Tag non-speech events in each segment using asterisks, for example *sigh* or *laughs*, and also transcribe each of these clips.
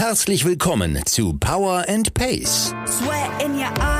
Herzlich willkommen zu Power and Pace. Sweat in your eye,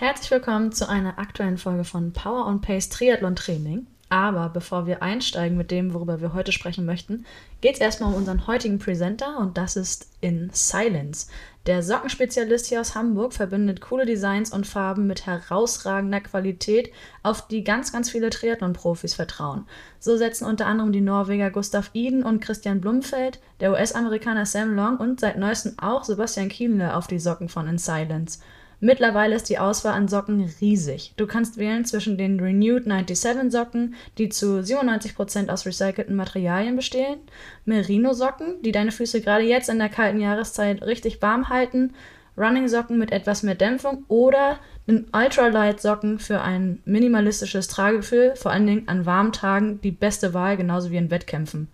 Herzlich willkommen zu einer aktuellen Folge von Power on Pace Triathlon Training. Aber bevor wir einsteigen mit dem, worüber wir heute sprechen möchten, geht es erstmal um unseren heutigen Presenter und das ist In Silence. Der Sockenspezialist hier aus Hamburg verbindet coole Designs und Farben mit herausragender Qualität, auf die ganz, ganz viele Triathlon-Profis vertrauen. So setzen unter anderem die Norweger Gustav Iden und Christian Blumfeld, der US-Amerikaner Sam Long und seit neuestem auch Sebastian Kienle auf die Socken von In Silence. Mittlerweile ist die Auswahl an Socken riesig. Du kannst wählen zwischen den Renewed 97 Socken, die zu 97% aus recycelten Materialien bestehen, Merino Socken, die deine Füße gerade jetzt in der kalten Jahreszeit richtig warm halten, Running Socken mit etwas mehr Dämpfung oder den Ultralight Socken für ein minimalistisches Tragegefühl, vor allen Dingen an warmen Tagen die beste Wahl, genauso wie in Wettkämpfen.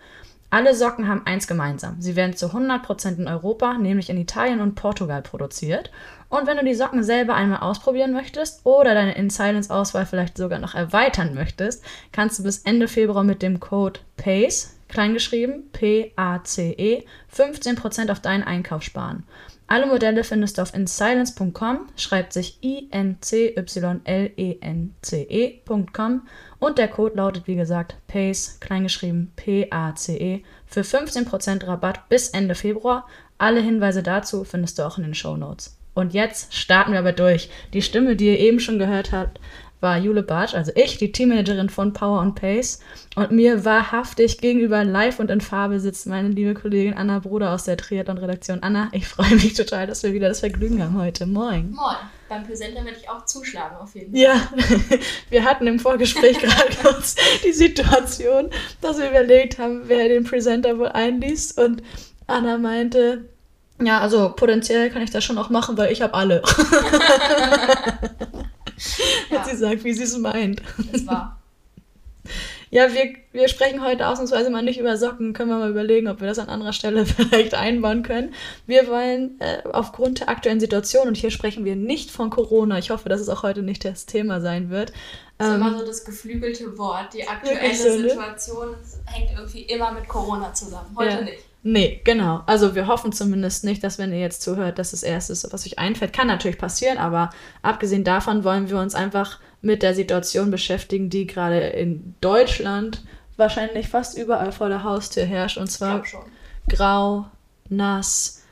Alle Socken haben eins gemeinsam. Sie werden zu 100% in Europa, nämlich in Italien und Portugal produziert. Und wenn du die Socken selber einmal ausprobieren möchtest oder deine In Silence Auswahl vielleicht sogar noch erweitern möchtest, kannst du bis Ende Februar mit dem Code PACE, kleingeschrieben P-A-C-E, 15% auf deinen Einkauf sparen. Alle Modelle findest du auf insilence.com, schreibt sich I-N-C-Y-L-E-N-C-E.com und der Code lautet wie gesagt PACE, kleingeschrieben P-A-C-E, für 15% Rabatt bis Ende Februar. Alle Hinweise dazu findest du auch in den Show Notes. Und jetzt starten wir aber durch. Die Stimme, die ihr eben schon gehört habt, war Jule Bartsch, also ich, die Teammanagerin von Power on Pace. Und mir wahrhaftig gegenüber live und in Farbe sitzt meine liebe Kollegin Anna Bruder aus der Triathlon-Redaktion. Anna, ich freue mich total, dass wir wieder das Vergnügen haben heute. Moin. Moin. Beim Präsenter werde ich auch zuschlagen, auf jeden Fall. Ja, *laughs* wir hatten im Vorgespräch gerade *laughs* kurz die Situation, dass wir überlegt haben, wer den Presenter wohl einliest. Und Anna meinte, ja, also potenziell kann ich das schon auch machen, weil ich habe alle. *laughs* Ja. Hat sie gesagt, wie sie es meint. Das war. Ja, wir, wir sprechen heute ausnahmsweise mal nicht über Socken. Können wir mal überlegen, ob wir das an anderer Stelle *laughs* vielleicht einbauen können. Wir wollen äh, aufgrund der aktuellen Situation, und hier sprechen wir nicht von Corona, ich hoffe, dass es auch heute nicht das Thema sein wird. Das ist Ähm, immer so das geflügelte Wort. Die aktuelle so, ne? Situation hängt irgendwie immer mit Corona zusammen. Heute Ja. nicht. Nee, genau. Also wir hoffen zumindest nicht, dass wenn ihr jetzt zuhört, dass das Erste ist, was euch einfällt. Kann natürlich passieren, aber abgesehen davon wollen wir uns einfach mit der Situation beschäftigen, die gerade in Deutschland wahrscheinlich fast überall vor der Haustür herrscht. Und zwar grau, nass,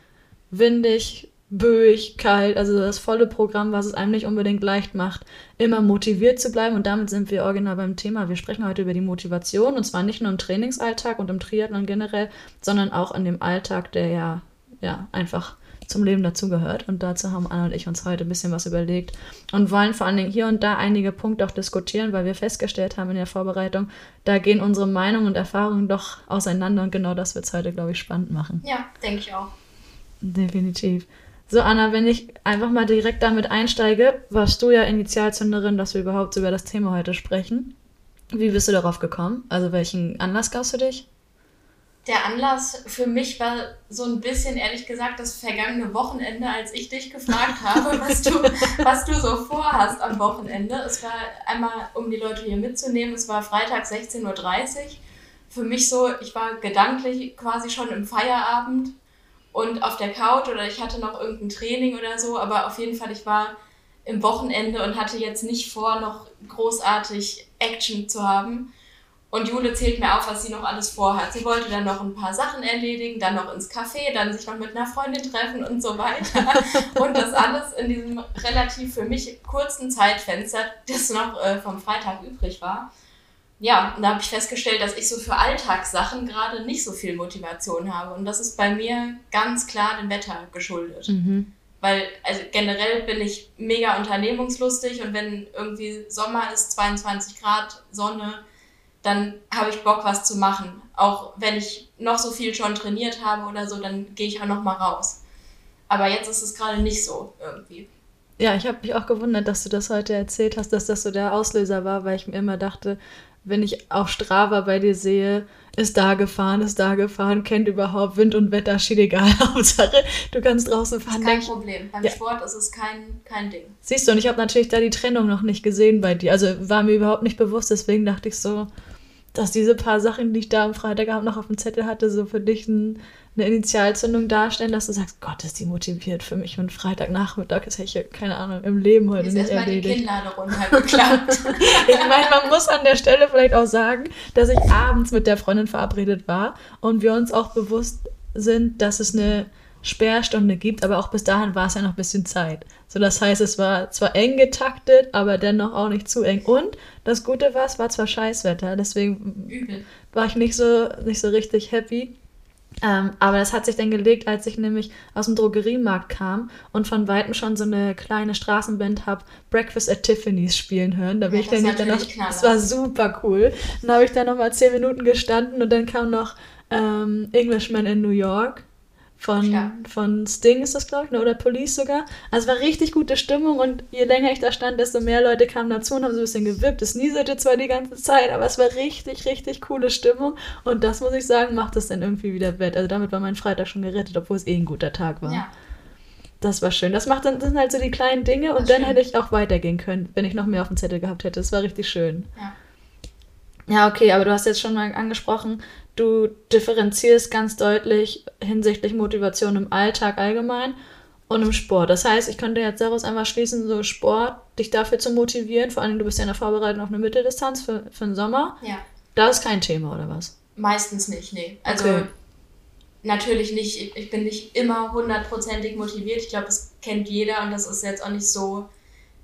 windig, böig, kalt, also das volle Programm, was es einem nicht unbedingt leicht macht, immer motiviert zu bleiben. Und damit sind wir original beim Thema. Wir sprechen heute über die Motivation und zwar nicht nur im Trainingsalltag und im Triathlon generell, sondern auch in dem Alltag, der ja, ja einfach zum Leben dazugehört. Und dazu haben Anna und ich uns heute ein bisschen was überlegt und wollen vor allen Dingen hier und da einige Punkte auch diskutieren, weil wir festgestellt haben in der Vorbereitung, da gehen unsere Meinungen und Erfahrungen doch auseinander und genau das wird es heute, glaube ich, spannend machen. Ja, denke ich auch. Definitiv. So, Anna, wenn ich einfach mal direkt damit einsteige, warst du ja Initialzünderin, dass wir überhaupt über das Thema heute sprechen. Wie bist du darauf gekommen? Also welchen Anlass gab's für dich? Der Anlass für mich war so ein bisschen, ehrlich gesagt, das vergangene Wochenende, als ich dich gefragt habe, *laughs* was du, was du so vorhast am Wochenende. Es war einmal, um die Leute hier mitzunehmen, es war Freitag 16.30 Uhr. Für mich so, ich war gedanklich quasi schon im Feierabend und auf der Couch oder ich hatte noch irgendein Training oder so, aber auf jeden Fall, ich war im Wochenende und hatte jetzt nicht vor, noch großartig Action zu haben. Und Jule zählt mir auf, was sie noch alles vorhat. Sie wollte dann noch ein paar Sachen erledigen, dann noch ins Café, dann sich noch mit einer Freundin treffen und so weiter. *laughs* Und das alles in diesem relativ für mich kurzen Zeitfenster, das noch äh, vom Freitag übrig war. Ja, und da habe ich festgestellt, dass ich so für Alltagssachen gerade nicht so viel Motivation habe. Und das ist bei mir ganz klar dem Wetter geschuldet. Mhm. Weil also generell bin ich mega unternehmungslustig und wenn irgendwie Sommer ist, 22 Grad, Sonne, dann habe ich Bock, was zu machen. Auch wenn ich noch so viel schon trainiert habe oder so, dann gehe ich auch noch mal raus. Aber jetzt ist es gerade nicht so irgendwie. Ja, ich habe mich auch gewundert, dass du das heute erzählt hast, dass das so der Auslöser war, weil ich mir immer dachte, wenn ich auf Strava bei dir sehe, ist da gefahren, ist da gefahren, kennt überhaupt Wind und Wetter, steht egal. *laughs* Hauptsache, du kannst draußen Das fahren. ist kein Problem. Beim Ja. Sport ist es kein, kein Ding. Siehst du, und ich habe natürlich da die Trennung noch nicht gesehen bei dir. Also war mir überhaupt nicht bewusst, deswegen dachte ich so, dass diese paar Sachen, die ich da am Freitagabend noch auf dem Zettel hatte, so für dich ein, eine Initialzündung darstellen, dass du sagst, Gott, ist die motiviert für mich und Freitagnachmittag ist ich, keine Ahnung, im Leben heute Ist nicht erstmal die erledigt. Kinnlade runtergeklappt. *laughs* Ich meine, man muss an der Stelle vielleicht auch sagen, dass ich abends mit der Freundin verabredet war und wir uns auch bewusst sind, dass es eine Sperrstunde gibt, aber auch bis dahin war es ja noch ein bisschen Zeit. So, das heißt, es war zwar eng getaktet, aber dennoch auch nicht zu eng. Und das Gute war, es war zwar Scheißwetter, deswegen Übel. war ich nicht so, nicht so richtig happy. Ähm, aber das hat sich dann gelegt, als ich nämlich aus dem Drogeriemarkt kam und von Weitem schon so eine kleine Straßenband habe Breakfast at Tiffany's spielen hören. Da bin Ja, ich dann Knaller. Das war super cool. Dann habe ich da nochmal zehn Minuten gestanden und dann kam noch ähm, Englishman in New York. Von, Ja. von Sting ist das, glaube ich, ne? oder Police sogar. Also es war richtig gute Stimmung und je länger ich da stand, desto mehr Leute kamen dazu und haben so ein bisschen gewippt. Es nieselte zwar die ganze Zeit, aber es war richtig, richtig coole Stimmung und das muss ich sagen, macht es dann irgendwie wieder wett. Also damit war mein Freitag schon gerettet, obwohl es eh ein guter Tag war. Ja. Das war schön. Das macht dann das sind halt so die kleinen Dinge und Das dann stimmt. hätte ich auch weitergehen können, wenn ich noch mehr auf dem Zettel gehabt hätte. Das war richtig schön. Ja. Ja, okay, aber du hast jetzt schon mal angesprochen, du differenzierst ganz deutlich hinsichtlich Motivation im Alltag allgemein und im Sport. Das heißt, ich könnte jetzt daraus einmal schließen, so Sport, dich dafür zu motivieren, vor allem du bist ja in der Vorbereitung auf eine Mitteldistanz für, für den Sommer. ja. Das ist kein Thema, oder was? Meistens nicht, nee. Also Okay. natürlich nicht, ich- ich bin nicht immer hundertprozentig motiviert. Ich glaube, das kennt jeder und das ist jetzt auch nicht so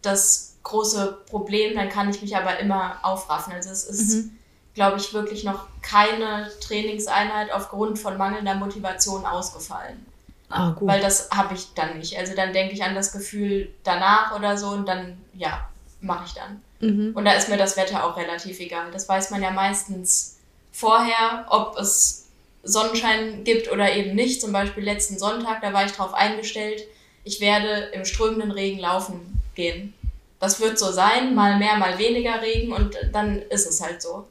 das große Problem. Dann kann ich mich aber immer aufraffen. Also es ist, Mhm. Glaube ich, wirklich noch keine Trainingseinheit aufgrund von mangelnder Motivation ausgefallen. Ah, gut. Weil das habe ich dann nicht. Also dann denke ich an das Gefühl danach oder so und dann, ja, mache ich dann. Mhm. Und da ist mir das Wetter auch relativ egal. Das weiß man ja meistens vorher, ob es Sonnenschein gibt oder eben nicht. Zum Beispiel letzten Sonntag, da war ich darauf eingestellt, ich werde im strömenden Regen laufen gehen. Das wird so sein, mal mehr, mal weniger Regen und dann ist es halt so.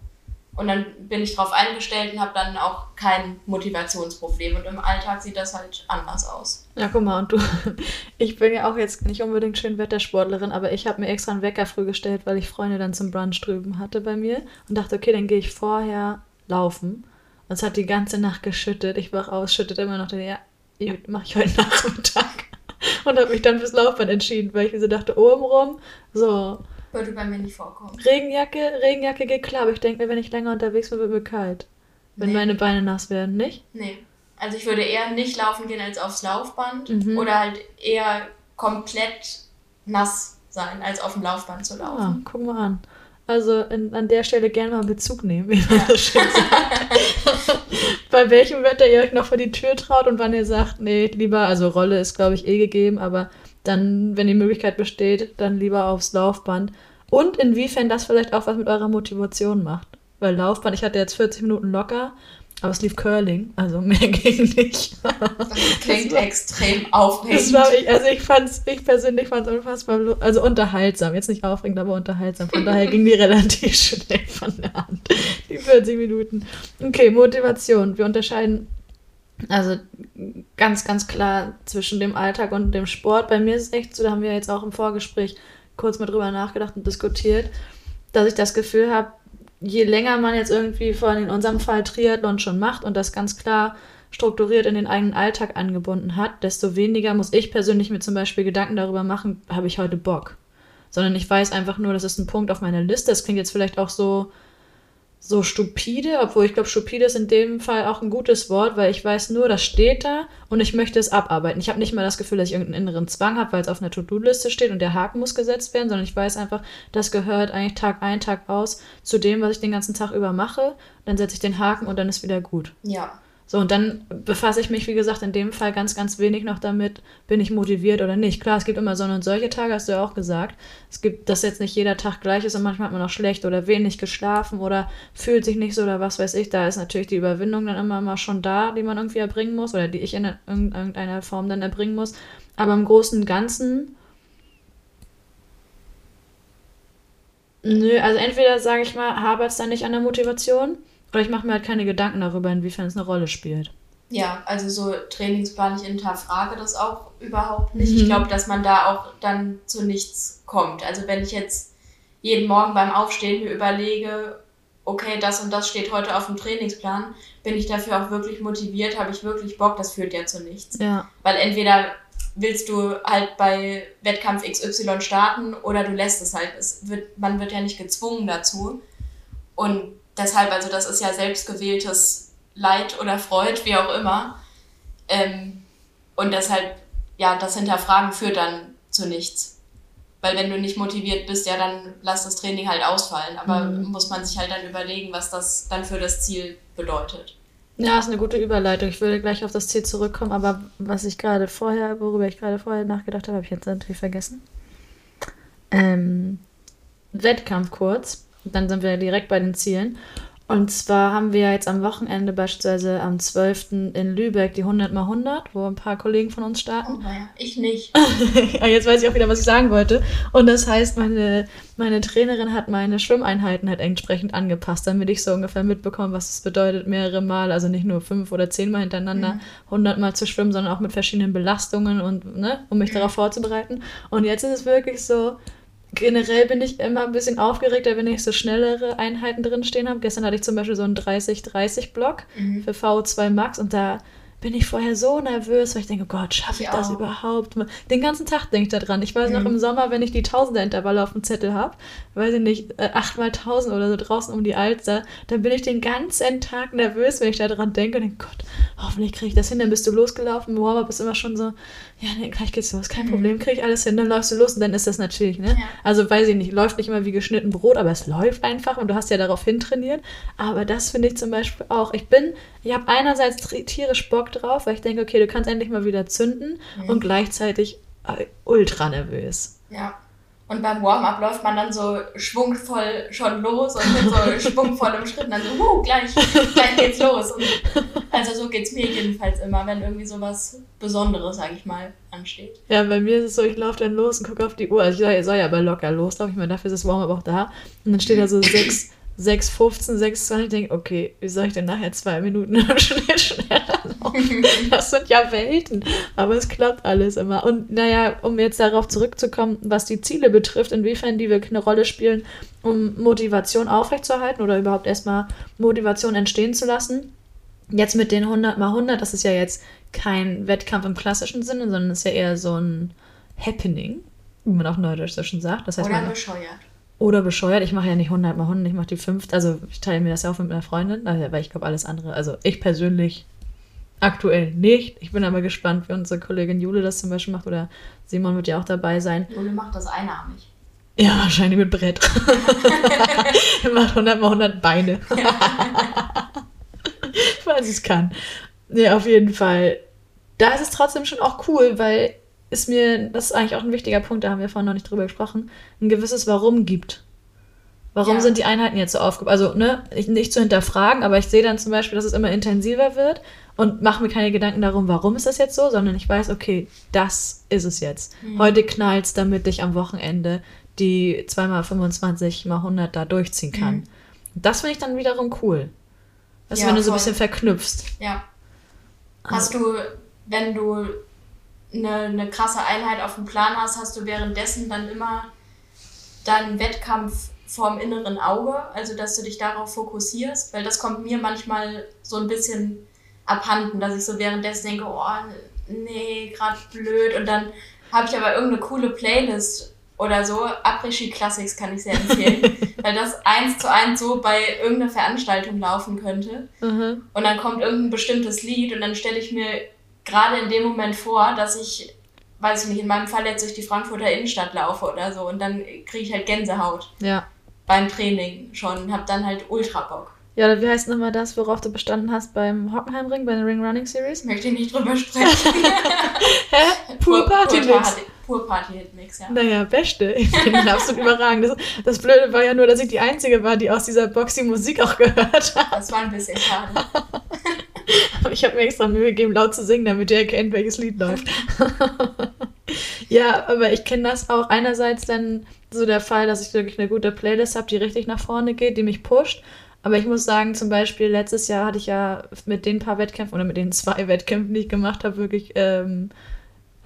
Und dann bin ich darauf eingestellt und habe dann auch kein Motivationsproblem. Und im Alltag sieht das halt anders aus. Ja, guck mal, und du, *laughs* ich bin ja auch jetzt nicht unbedingt schön Wettersportlerin, aber ich habe mir extra einen Wecker früh gestellt, weil ich Freunde dann zum Brunch drüben hatte bei mir und dachte, okay, dann gehe ich vorher laufen. Und es hat die ganze Nacht geschüttet. Ich wach aus, schüttet immer noch, ja, mache ich heute *laughs* Nachmittag. Und habe mich dann fürs Laufband entschieden, weil ich mir so dachte, obenrum, so, Würde bei mir nicht vorkommen. Regenjacke, Regenjacke geht klar, aber ich denke mir, wenn ich länger unterwegs bin, wird mir kalt. Wenn Nee. meine Beine nass werden, nicht? Nee. Also ich würde eher nicht laufen gehen als aufs Laufband Mhm. oder halt eher komplett nass sein, als auf dem Laufband zu Ah, laufen. guck mal an. Also in, an der Stelle gerne mal Bezug nehmen, wie man das schön sagt. *laughs* Bei welchem Wetter ihr euch noch vor die Tür traut und wann ihr sagt, nee, lieber, also Rolle ist, glaube ich, eh gegeben, aber dann, wenn die Möglichkeit besteht, dann lieber aufs Laufband. Und inwiefern das vielleicht auch was mit eurer Motivation macht. Weil Laufband, ich hatte jetzt 40 Minuten locker, aber es lief Curling, also *laughs* mehr ging nicht. Das klingt war- extrem Das aufregend. war ich, also ich fand's, ich persönlich fand es unfassbar, also unterhaltsam, jetzt nicht aufregend, aber unterhaltsam. Von daher ging die *laughs* relativ schnell von der Hand, die 40 Minuten. Okay, Motivation. Wir unterscheiden also ganz, ganz klar zwischen dem Alltag und dem Sport. Bei mir ist es echt so, da haben wir jetzt auch im Vorgespräch kurz mal drüber nachgedacht und diskutiert, dass ich das Gefühl habe, je länger man jetzt irgendwie, vor allem in unserem Fall Triathlon schon macht und das ganz klar strukturiert in den eigenen Alltag angebunden hat, desto weniger muss ich persönlich mir zum Beispiel Gedanken darüber machen, habe ich heute Bock. Sondern ich weiß einfach nur, das ist ein Punkt auf meiner Liste. Das klingt jetzt vielleicht auch so so stupide, obwohl ich glaube, stupide ist in dem Fall auch ein gutes Wort, weil ich weiß nur, das steht da und ich möchte es abarbeiten. Ich habe nicht mal das Gefühl, dass ich irgendeinen inneren Zwang habe, weil es auf einer To-Do-Liste steht und der Haken muss gesetzt werden, sondern ich weiß einfach, das gehört eigentlich Tag ein, Tag aus zu dem, was ich den ganzen Tag über mache. Dann setze ich den Haken und dann ist wieder gut. Ja. So, und dann befasse ich mich, wie gesagt, in dem Fall ganz, ganz wenig noch damit, bin ich motiviert oder nicht. Klar, es gibt immer Sonne und solche Tage, hast du ja auch gesagt. Es gibt, dass jetzt nicht jeder Tag gleich ist und manchmal hat man auch schlecht oder wenig geschlafen oder fühlt sich nicht so oder was weiß ich. Da ist natürlich die Überwindung dann immer mal schon da, die man irgendwie erbringen muss oder die ich in irgendeiner Form dann erbringen muss. Aber im Großen und Ganzen. Nö, also entweder sage ich mal, habe es dann nicht an der Motivation oder ich mache mir halt keine Gedanken darüber, inwiefern es eine Rolle spielt. Ja, also so Trainingsplan, ich hinterfrage das auch überhaupt nicht. Mhm. Ich glaube, dass man da auch dann zu nichts kommt. Also wenn ich jetzt jeden Morgen beim Aufstehen mir überlege, okay, das und das steht heute auf dem Trainingsplan, bin ich dafür auch wirklich motiviert, habe ich wirklich Bock, das führt ja zu nichts. Ja. Weil entweder willst du halt bei Wettkampf XY starten oder du lässt es halt. Es wird, man wird ja nicht gezwungen dazu. Und deshalb, also das ist ja selbstgewähltes Leid oder Freud, wie auch immer. Ähm, und deshalb, ja, das Hinterfragen führt dann zu nichts. Weil wenn du nicht motiviert bist, ja, dann lass das Training halt ausfallen. Aber muss man sich halt dann überlegen, was das dann für das Ziel bedeutet. Ja, ist eine gute Überleitung. Ich würde gleich auf das Ziel zurückkommen, aber was ich gerade vorher, worüber ich gerade vorher nachgedacht habe, habe ich jetzt natürlich vergessen. Ähm, Wettkampf kurz. Dann sind wir direkt bei den Zielen. Und zwar haben wir jetzt am Wochenende beispielsweise am 12. in Lübeck die 100 x 100, wo ein paar Kollegen von uns starten. Oh, naja, ich nicht. *laughs* Ah, Jetzt weiß ich auch wieder, was ich sagen wollte. Und das heißt, meine, meine Trainerin hat meine Schwimmeinheiten halt entsprechend angepasst, damit ich so ungefähr mitbekomme, was es bedeutet, mehrere Mal, also nicht nur fünf oder zehn Mal hintereinander, 100 Mal zu schwimmen, sondern auch mit verschiedenen Belastungen und, ne, um mich darauf vorzubereiten. Und jetzt ist es wirklich so, generell bin ich immer ein bisschen aufgeregter, wenn ich so schnellere Einheiten drin stehen habe. Gestern hatte ich zum Beispiel so einen 30-30-Block für VO2 Max und da bin ich vorher so nervös, weil ich denke, oh Gott, schaffe ich Ich das überhaupt? Den ganzen Tag denke ich da dran. Ich weiß noch im Sommer, wenn ich die Tausender-Intervalle auf dem Zettel habe, weiß ich nicht, äh, 8 mal 1000 oder so draußen um die Alster, dann bin ich den ganzen Tag nervös, wenn ich da dran denke und denke, Gott, hoffentlich kriege ich das hin. Dann bist du losgelaufen, im Warm-up ist immer schon so, ja, nee, gleich geht's los, kein Problem, kriege ich alles hin. Dann läufst du los und dann ist das natürlich, ne? Ja. Also weiß ich nicht, läuft nicht immer wie geschnitten Brot, aber es läuft einfach und du hast ja darauf hintrainiert. Aber das finde ich zum Beispiel auch. Ich bin, ich habe einerseits tierisch Bock drauf, weil ich denke, okay, du kannst endlich mal wieder zünden und gleichzeitig äh, ultra nervös. Ja. Und beim Warm-up läuft man dann so schwungvoll schon los und mit so *laughs* schwungvollem Schritt und dann so, huh, gleich, gleich geht's los. Und also so geht's mir jedenfalls immer, wenn irgendwie sowas Besonderes, sag ich mal, ansteht. Ja, bei mir ist es so, ich laufe dann los und gucke auf die Uhr. Also ich soll, soll ja aber locker loslaufen. Ich meine, dafür ist das Warm-up auch da. Und dann steht da so 6, 6, 15, 6, 20. Ich denke, okay, wie soll ich denn nachher zwei Minuten im Schnitt schneller laufen? Das sind ja Welten. Aber es klappt alles immer. Und naja, um jetzt darauf zurückzukommen, was die Ziele betrifft, inwiefern die wirklich eine Rolle spielen, um Motivation aufrechtzuerhalten oder überhaupt erstmal Motivation entstehen zu lassen. Jetzt mit den 100 mal 100, das ist ja jetzt kein Wettkampf im klassischen Sinne, sondern ist ja eher so ein Happening, wie man auch neudeutsch so schon sagt. Das heißt, Oder man, bescheuert. Oder bescheuert. Ich mache ja nicht 100 mal 100, ich mache die 5. Also ich teile mir das ja auch mit meiner Freundin, weil ich glaube, alles andere, also ich persönlich aktuell nicht. Ich bin aber gespannt, wie unsere Kollegin Jule das zum Beispiel macht oder Simon wird ja auch dabei sein. Jule macht das einarmig. Ja, wahrscheinlich mit Brett. Er *laughs* *laughs* macht 100 mal 100 Beine. *laughs* Weil sie es kann. Nee, auf jeden Fall. Da ist es trotzdem schon auch cool, weil es mir, das ist eigentlich auch ein wichtiger Punkt, da haben wir vorhin noch nicht drüber gesprochen, ein gewisses Warum gibt. Warum Ja. sind die Einheiten jetzt so aufgebaut? Also, ne, ich, nicht zu hinterfragen, aber ich sehe dann zum Beispiel, dass es immer intensiver wird und mache mir keine Gedanken darum, warum ist das jetzt so, sondern ich weiß, okay, das ist es jetzt. Heute knallt's, damit ich am Wochenende die 2x25 mal 100 da durchziehen kann. Das finde ich dann wiederum cool. Weißt Ja, wenn du so ein voll. bisschen verknüpfst. Ja. Hast du, wenn du eine, eine krasse Einheit auf dem Plan hast, hast du währenddessen dann immer deinen Wettkampf vorm inneren Auge, also dass du dich darauf fokussierst, weil das kommt mir manchmal so ein bisschen abhanden, dass ich so währenddessen denke, oh, nee, gerade blöd und dann habe ich aber irgendeine coole Playlist oder so, Après-Ski Classics kann ich sehr empfehlen, *laughs* weil das eins zu eins so bei irgendeiner Veranstaltung laufen könnte. Mhm. Und dann kommt irgendein bestimmtes Lied und dann stelle ich mir gerade in dem Moment vor, dass ich, weiß ich nicht, in meinem Fall jetzt durch die Frankfurter Innenstadt laufe oder so und dann kriege ich halt Gänsehaut Ja. beim Training schon, hab dann halt ultra Bock. Ja, wie heißt nochmal das, worauf du bestanden hast beim Hockenheimring, bei der Ring Running Series? Möchte ich nicht drüber sprechen. *laughs* Hä? Pur Party Pur, Mix. Pur Party Hit Mix, ja. Naja, beste. *laughs* Ich finde ihn absolut überragend. Das, das Blöde war ja nur, dass ich die Einzige war, die aus dieser Box die Musik auch gehört hat. Das war ein bisschen schade. *laughs* *laughs* Ich habe mir extra Mühe gegeben, laut zu singen, damit ihr erkennt, welches Lied läuft. *laughs* ja, aber ich kenne das auch einerseits dann so der Fall, dass ich wirklich eine gute Playlist habe, die richtig nach vorne geht, die mich pusht. Aber ich muss sagen, zum Beispiel letztes Jahr hatte ich ja mit den paar Wettkämpfen oder mit den zwei *laughs* Wettkämpfen, die ich gemacht habe, wirklich ähm,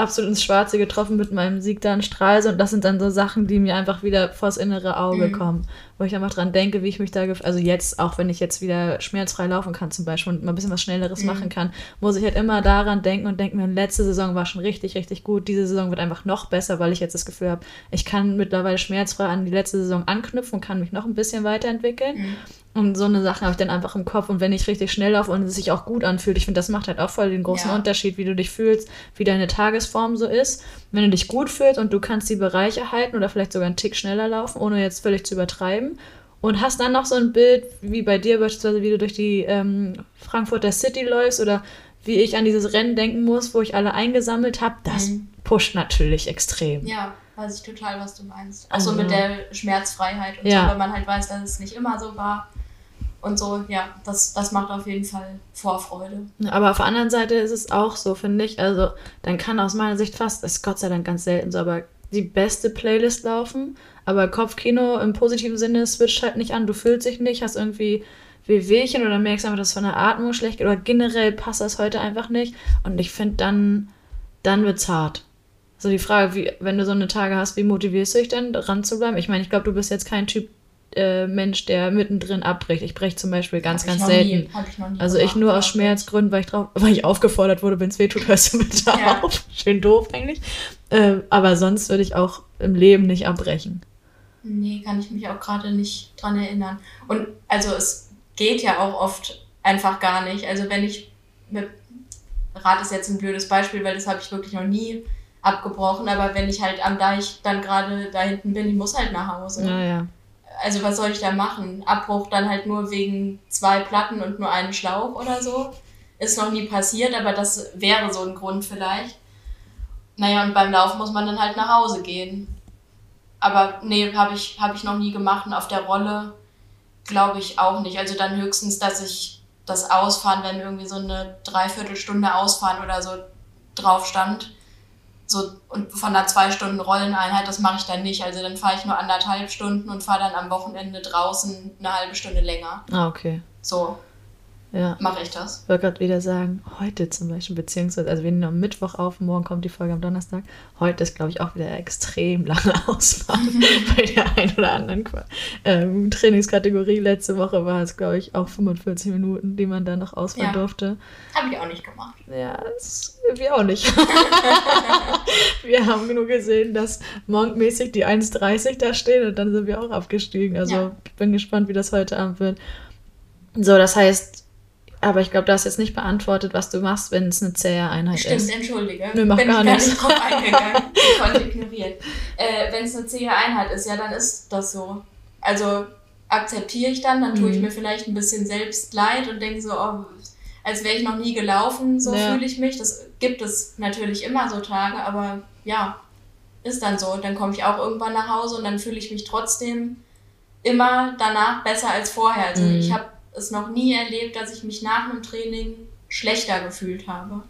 absolut ins Schwarze getroffen mit meinem Sieg da in Stralsund. Und das sind dann so Sachen, die mir einfach wieder vors innere Auge Mhm. kommen. Wo ich einfach dran denke, wie ich mich da, also jetzt, auch wenn ich jetzt wieder schmerzfrei laufen kann zum Beispiel und mal ein bisschen was Schnelleres Mhm. machen kann, muss ich halt immer daran denken und denke mir, letzte Saison war schon richtig, richtig gut. Diese Saison wird einfach noch besser, weil ich jetzt das Gefühl habe, ich kann mittlerweile schmerzfrei an die letzte Saison anknüpfen und kann mich noch ein bisschen weiterentwickeln. Mhm. Und so eine Sache habe ich dann einfach im Kopf. Und wenn ich richtig schnell laufe und es sich auch gut anfühlt, ich finde, das macht halt auch voll den großen Ja. Unterschied, wie du dich fühlst, wie deine Tagesform so ist. Wenn du dich gut fühlst und du kannst die Bereiche halten oder vielleicht sogar einen Tick schneller laufen, ohne jetzt völlig zu übertreiben. Und hast dann noch so ein Bild, wie bei dir beispielsweise, wie du durch die ähm, Frankfurter City läufst oder wie ich an dieses Rennen denken muss, wo ich alle eingesammelt habe, das Mhm. pusht natürlich extrem. Ja, weiß ich total, was du meinst. Also- Also mit der Schmerzfreiheit und Ja. so, weil man halt weiß, dass es nicht immer so war. Und so, ja, das, das macht auf jeden Fall Vorfreude. Aber auf der anderen Seite ist es auch so, finde ich. Also, dann kann aus meiner Sicht fast, ist Gott sei Dank ganz selten so, aber die beste Playlist laufen. Aber Kopfkino im positiven Sinne switcht halt nicht an. Du fühlst dich nicht, hast irgendwie Wehwehchen oder merkst einfach, dass es von der Atmung schlecht geht oder generell passt das heute einfach nicht. Und ich finde, dann, dann wird's hart. So die Frage, wie, wenn du so eine Tage hast, wie motivierst du dich denn, dran zu bleiben? Ich meine, ich glaube, du bist jetzt kein Typ äh, Mensch, der mittendrin abbricht. Ich breche zum Beispiel ganz, ganz selten. Nie, ich Also ich nur aus ja. Schmerzgründen, weil ich, drauf, weil ich aufgefordert wurde, wenn es weh tut, hörst du bitte Ja. auf. *laughs* Schön doof eigentlich. Ähm, aber sonst würde ich auch im Leben nicht abbrechen. Nee, kann ich mich auch gerade nicht dran erinnern. Und also es geht ja auch oft einfach gar nicht. Also wenn ich mit Rad ist jetzt ein blödes Beispiel, weil das habe ich wirklich noch nie abgebrochen, aber wenn ich halt am Deich dann gerade da hinten bin, ich muss halt nach Hause. Naja. Also was soll ich da machen? Abbruch dann halt nur wegen zwei Platten und nur einen Schlauch oder so. Ist noch nie passiert, aber das wäre so ein Grund vielleicht. Naja, und beim Laufen muss man dann halt nach Hause gehen. Aber nee, habe ich, hab ich noch nie gemacht und auf der Rolle glaube ich auch nicht. Also dann höchstens, dass ich das Ausfahren, wenn irgendwie so eine Dreiviertelstunde Ausfahren oder so drauf stand, so und von einer zwei Stunden Rolleneinheit, das mache ich dann nicht. Also dann fahre ich nur anderthalb Stunden und fahre dann am Wochenende draußen eine halbe Stunde länger. Ah, okay. So Ja. mache ich das. Ich wollte gerade wieder sagen, heute zum Beispiel, beziehungsweise, also wir nehmen am Mittwoch auf, morgen kommt die Folge am Donnerstag. Heute ist, glaube ich, auch wieder extrem lange *laughs* Ausfahrt *laughs* bei der einen oder anderen ähm, Trainingskategorie. Letzte Woche war es, glaube ich, auch 45 Minuten, die man da noch ausfahren Ja. durfte. Habe ich auch nicht gemacht. Ja, das, wir auch nicht. *laughs* wir haben nur gesehen, dass monkmäßig die 1,30 da stehen und dann sind wir auch abgestiegen. Also Ja. ich bin gespannt, wie das heute Abend wird. So, das heißt, aber ich glaube, du hast jetzt nicht beantwortet, was du machst, wenn es eine zähe Einheit Stimmt, ist. entschuldige. Nö, mach Bin gar ich gar nicht drauf eingegangen. *laughs* Ich konnte ignorieren. Äh, Wenn es eine zähe Einheit ist, ja, dann ist das so. Also akzeptiere ich dann, dann tue ich Mhm. mir vielleicht ein bisschen selbst leid und denke so, oh, als wäre ich noch nie gelaufen, so Ja. fühle ich mich. Das gibt es natürlich immer so Tage, aber ja, ist dann so. Dann komme ich auch irgendwann nach Hause und dann fühle ich mich trotzdem immer danach besser als vorher. Also Mhm. ich habe es noch nie erlebt, dass ich mich nach einem Training schlechter gefühlt habe.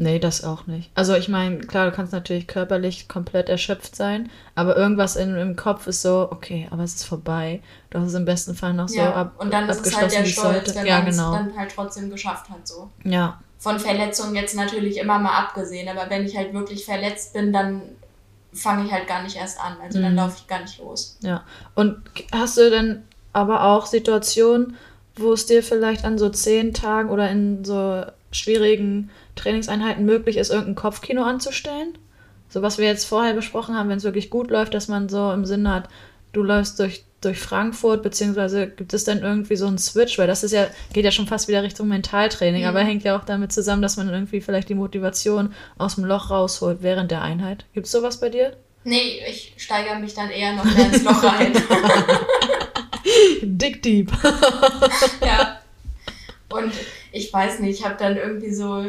Nee, das auch nicht. Also ich meine, klar, du kannst natürlich körperlich komplett erschöpft sein, aber irgendwas in, im Kopf ist so, okay, aber es ist vorbei. Du hast es im besten Fall noch so ja, ab, und dann ist es halt der Stolz, wenn Ja, man es genau. dann halt trotzdem geschafft hat. So. Ja, Von Verletzungen jetzt natürlich immer mal abgesehen, aber wenn ich halt wirklich verletzt bin, dann fange ich halt gar nicht erst an. Also dann Mhm. laufe ich gar nicht los. Ja, und hast du denn aber auch Situationen, wo es dir vielleicht an so zehn Tagen oder in so schwierigen Trainingseinheiten möglich ist, irgendein Kopfkino anzustellen? So was wir jetzt vorher besprochen haben, wenn es wirklich gut läuft, dass man so im Sinne hat, du läufst durch, durch Frankfurt, beziehungsweise gibt es dann irgendwie so einen Switch, weil das ist ja, geht ja schon fast wieder Richtung Mentaltraining, Mhm. aber hängt ja auch damit zusammen, dass man irgendwie vielleicht die Motivation aus dem Loch rausholt während der Einheit. Gibt es sowas bei dir? Nee, ich steigere mich dann eher noch mehr ins Loch rein. *laughs* Dick Deep. *laughs* ja. Und ich weiß nicht, ich habe dann irgendwie so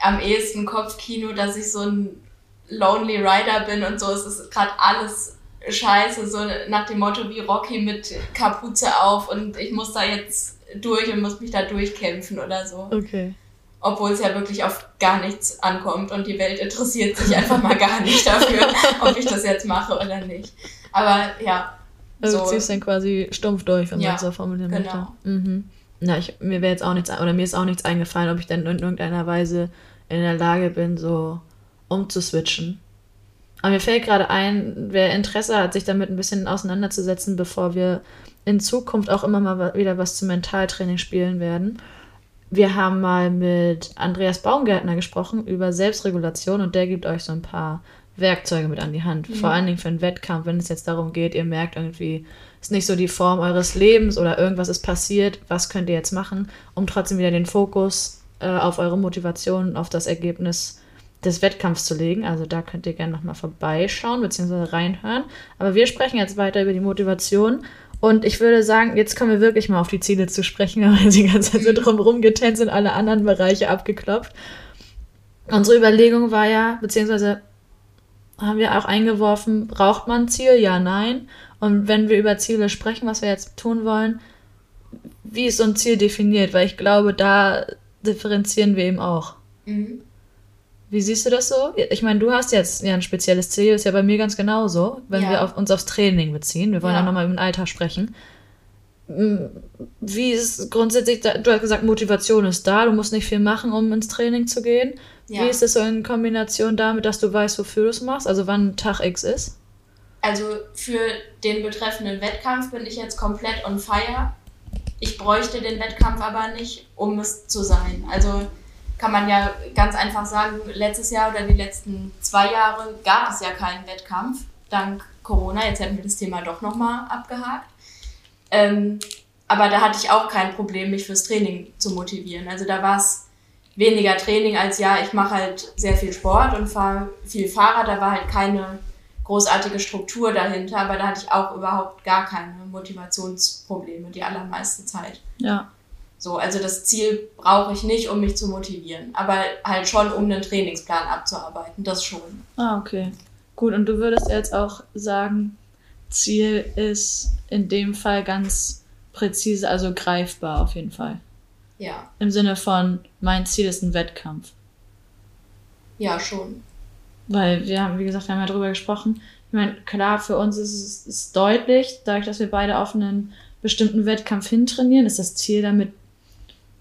am ehesten Kopfkino, dass ich so ein Lonely Rider bin und so. Es ist gerade alles scheiße, so nach dem Motto wie Rocky mit Kapuze auf und ich muss da jetzt durch und muss mich da durchkämpfen oder so. Okay. Obwohl es ja wirklich auf gar nichts ankommt und die Welt interessiert sich einfach mal gar nicht dafür, *laughs* ob ich das jetzt mache oder nicht. Aber ja, Also so. du ziehst dann quasi stumpf durch, wenn Ja, man es so formulieren möchte. genau. Mhm. Na, ich, mir wäre jetzt auch nichts, oder mir ist auch nichts eingefallen, ob ich dann in irgendeiner Weise in der Lage bin, so umzuswitchen. Aber mir fällt gerade ein, wer Interesse hat, sich damit ein bisschen auseinanderzusetzen, bevor wir in Zukunft auch immer mal wieder was zum Mentaltraining spielen werden. Wir haben mal mit Andreas Baumgärtner gesprochen über Selbstregulation und der gibt euch so ein paar Werkzeuge mit an die Hand. Vor allen Dingen für einen Wettkampf, wenn es jetzt darum geht, ihr merkt irgendwie, ist nicht so die Form eures Lebens oder irgendwas ist passiert, was könnt ihr jetzt machen, um trotzdem wieder den Fokus äh, auf eure Motivation, auf das Ergebnis des Wettkampfs zu legen. Also da könnt ihr gerne nochmal vorbeischauen bzw. reinhören. Aber wir sprechen jetzt weiter über die Motivation. Und ich würde sagen, jetzt kommen wir wirklich mal auf die Ziele zu sprechen, *laughs* weil wir die ganze Zeit so drumherum getänzt sind, alle anderen Bereiche abgeklopft. Unsere Überlegung war ja, beziehungsweise haben wir auch eingeworfen, braucht man ein Ziel? Ja, nein. Und wenn wir über Ziele sprechen, was wir jetzt tun wollen, wie ist so ein Ziel definiert? Weil ich glaube, da differenzieren wir eben auch. Mhm. Wie siehst du das so? Ich meine, du hast jetzt ja ein spezielles Ziel, ist ja bei mir ganz genauso, wenn Ja. wir auf, uns aufs Training beziehen. Wir wollen ja, Ja. nochmal über den Alltag sprechen. Mm, Wie ist grundsätzlich, da- du hast gesagt, Motivation ist da, du musst nicht viel machen, um ins Training zu gehen. Ja. Wie ist das so in Kombination damit, dass du weißt, wofür du es machst, also wann Tag X ist? Also für den betreffenden Wettkampf bin ich jetzt komplett on fire. Ich bräuchte den Wettkampf aber nicht, um es zu sein. Also kann man ja ganz einfach sagen, letztes Jahr oder die letzten zwei Jahre gab es ja keinen Wettkampf, dank Corona. Jetzt hätten wir das Thema doch nochmal abgehakt. Ähm, aber da hatte ich auch kein Problem, mich fürs Training zu motivieren. Also da war es weniger Training als ja, ich mache halt sehr viel Sport und fahre viel Fahrrad. Da war halt keine großartige Struktur dahinter, aber da hatte ich auch überhaupt gar keine Motivationsprobleme die allermeiste Zeit. Ja. So, also das Ziel brauche ich nicht, um mich zu motivieren, aber halt schon, um einen Trainingsplan abzuarbeiten, das schon. Ah, okay. Gut, und du würdest jetzt auch sagen, Ziel ist in dem Fall ganz präzise, also greifbar auf jeden Fall. Ja, Im Sinne von, mein Ziel ist ein Wettkampf. ja, schon. Weil wir haben, wie gesagt, wir haben ja drüber gesprochen. Ich meine, klar, für uns ist es ist deutlich, dadurch, dass wir beide auf einen bestimmten Wettkampf hintrainieren, ist das Ziel damit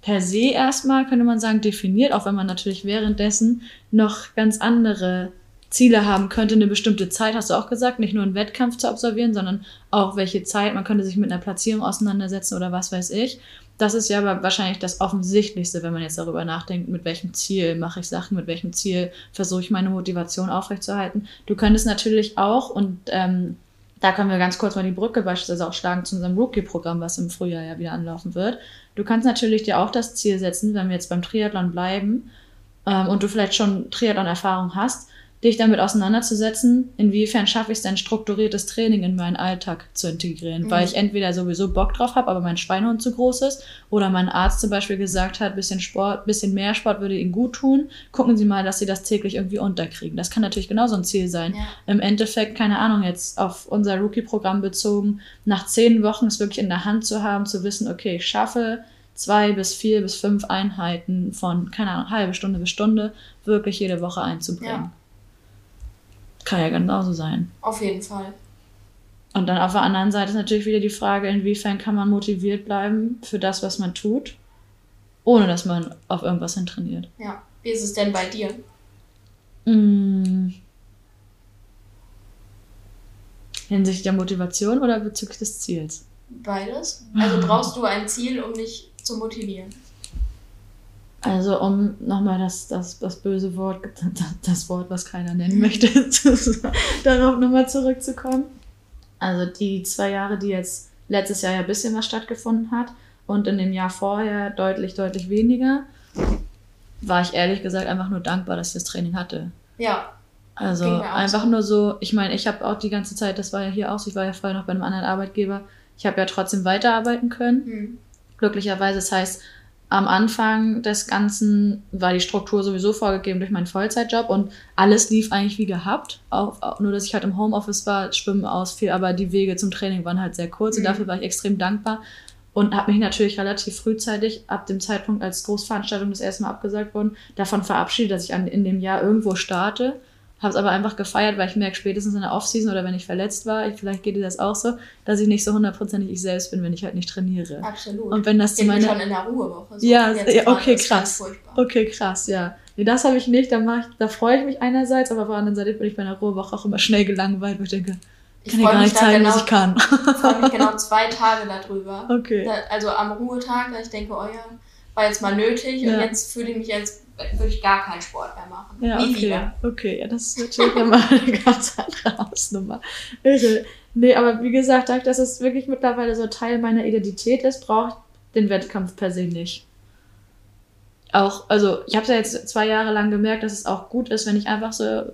per se erstmal, könnte man sagen, definiert, auch wenn man natürlich währenddessen noch ganz andere Ziele haben könnte, eine bestimmte Zeit, hast du auch gesagt, nicht nur einen Wettkampf zu absolvieren, sondern auch welche Zeit, man könnte sich mit einer Platzierung auseinandersetzen oder was weiß ich. Das ist ja wahrscheinlich das Offensichtlichste, wenn man jetzt darüber nachdenkt, mit welchem Ziel mache ich Sachen, mit welchem Ziel versuche ich meine Motivation aufrechtzuerhalten. Du könntest natürlich auch, und ähm, da können wir ganz kurz mal die Brücke beispielsweise auch schlagen zu unserem Rookie-Programm, was im Frühjahr ja wieder anlaufen wird. Du kannst natürlich dir auch das Ziel setzen, wenn wir jetzt beim Triathlon bleiben ähm, und du vielleicht schon Triathlon-Erfahrung hast, dich damit auseinanderzusetzen, inwiefern schaffe ich es denn, strukturiertes Training in meinen Alltag zu integrieren, Mhm. weil ich entweder sowieso Bock drauf habe, aber mein Schweinehund zu groß ist, oder mein Arzt zum Beispiel gesagt hat, bisschen Sport, bisschen mehr Sport würde Ihnen gut tun, gucken Sie mal, dass Sie das täglich irgendwie unterkriegen. Das kann natürlich genauso ein Ziel sein. Ja. Im Endeffekt, keine Ahnung, jetzt auf unser Rookie-Programm bezogen, nach zehn Wochen es wirklich in der Hand zu haben, zu wissen, okay, ich schaffe zwei bis vier bis fünf Einheiten von, keine Ahnung, halbe Stunde bis Stunde wirklich jede Woche einzubringen. Ja. Kann ja genauso sein. Auf jeden Fall. Und dann auf der anderen Seite ist natürlich wieder die Frage, inwiefern kann man motiviert bleiben für das, was man tut, ohne dass man auf irgendwas hin trainiert. Ja. Wie ist es denn bei dir? Mm. Hinsichtlich der Motivation oder bezüglich des Ziels? Beides? Also brauchst du ein Ziel, um dich zu motivieren? Also um nochmal das, das, das böse Wort, *laughs* das Wort, was keiner nennen möchte, *laughs* darauf nochmal zurückzukommen. Also die zwei Jahre, die jetzt letztes Jahr ja ein bisschen was stattgefunden hat und in dem Jahr vorher deutlich, deutlich weniger, war ich ehrlich gesagt einfach nur dankbar, dass ich das Training hatte. Ja. Also einfach so. nur so, ich meine, ich habe auch die ganze Zeit, das war ja hier auch so, ich war ja vorher noch bei einem anderen Arbeitgeber, ich habe ja trotzdem weiterarbeiten können Hm. glücklicherweise. Das heißt, am Anfang des Ganzen war die Struktur sowieso vorgegeben durch meinen Vollzeitjob und alles lief eigentlich wie gehabt. Auch, auch nur, dass ich halt im Homeoffice war, Schwimmen ausfiel, aber die Wege zum Training waren halt sehr kurz und Mhm. dafür war ich extrem dankbar und habe mich natürlich relativ frühzeitig, ab dem Zeitpunkt, als Großveranstaltungen das erste Mal abgesagt wurden, davon verabschiedet, dass ich an, in dem Jahr irgendwo starte. Habe es aber einfach gefeiert, weil ich merke, spätestens in der Offseason oder wenn ich verletzt war, ich, vielleicht geht dir das auch so, dass ich nicht so hundertprozentig ich selbst bin, wenn ich halt nicht trainiere. Absolut. Und wenn das zu meiner schon in der Ruhewoche. so. Ja, Jetzt ja, okay, krass. Okay, krass, ja. Nee, das habe ich nicht. Da, ich, da freue ich mich einerseits, aber auf der anderen Seite bin ich bei einer Ruhewoche auch immer schnell gelangweilt, wo ich denke, Ich kann freue gar nicht zeigen, genau, was ich kann. ich freue mich genau *laughs* zwei Tage darüber. Okay. Also am Ruhetag, da ich denke, oh ja, war jetzt mal nötig Ja. und jetzt fühle ich mich, als würde ich gar keinen Sport mehr machen. Ja, Nie okay. wieder. Okay, ja, das ist natürlich immer eine ganz andere Hausnummer. Irre. Nee, aber wie gesagt, dadurch, dass es wirklich mittlerweile so Teil meiner Identität ist, brauche ich den Wettkampf per se nicht. Auch, also ich habe es ja jetzt zwei Jahre lang gemerkt, dass es auch gut ist, wenn ich einfach so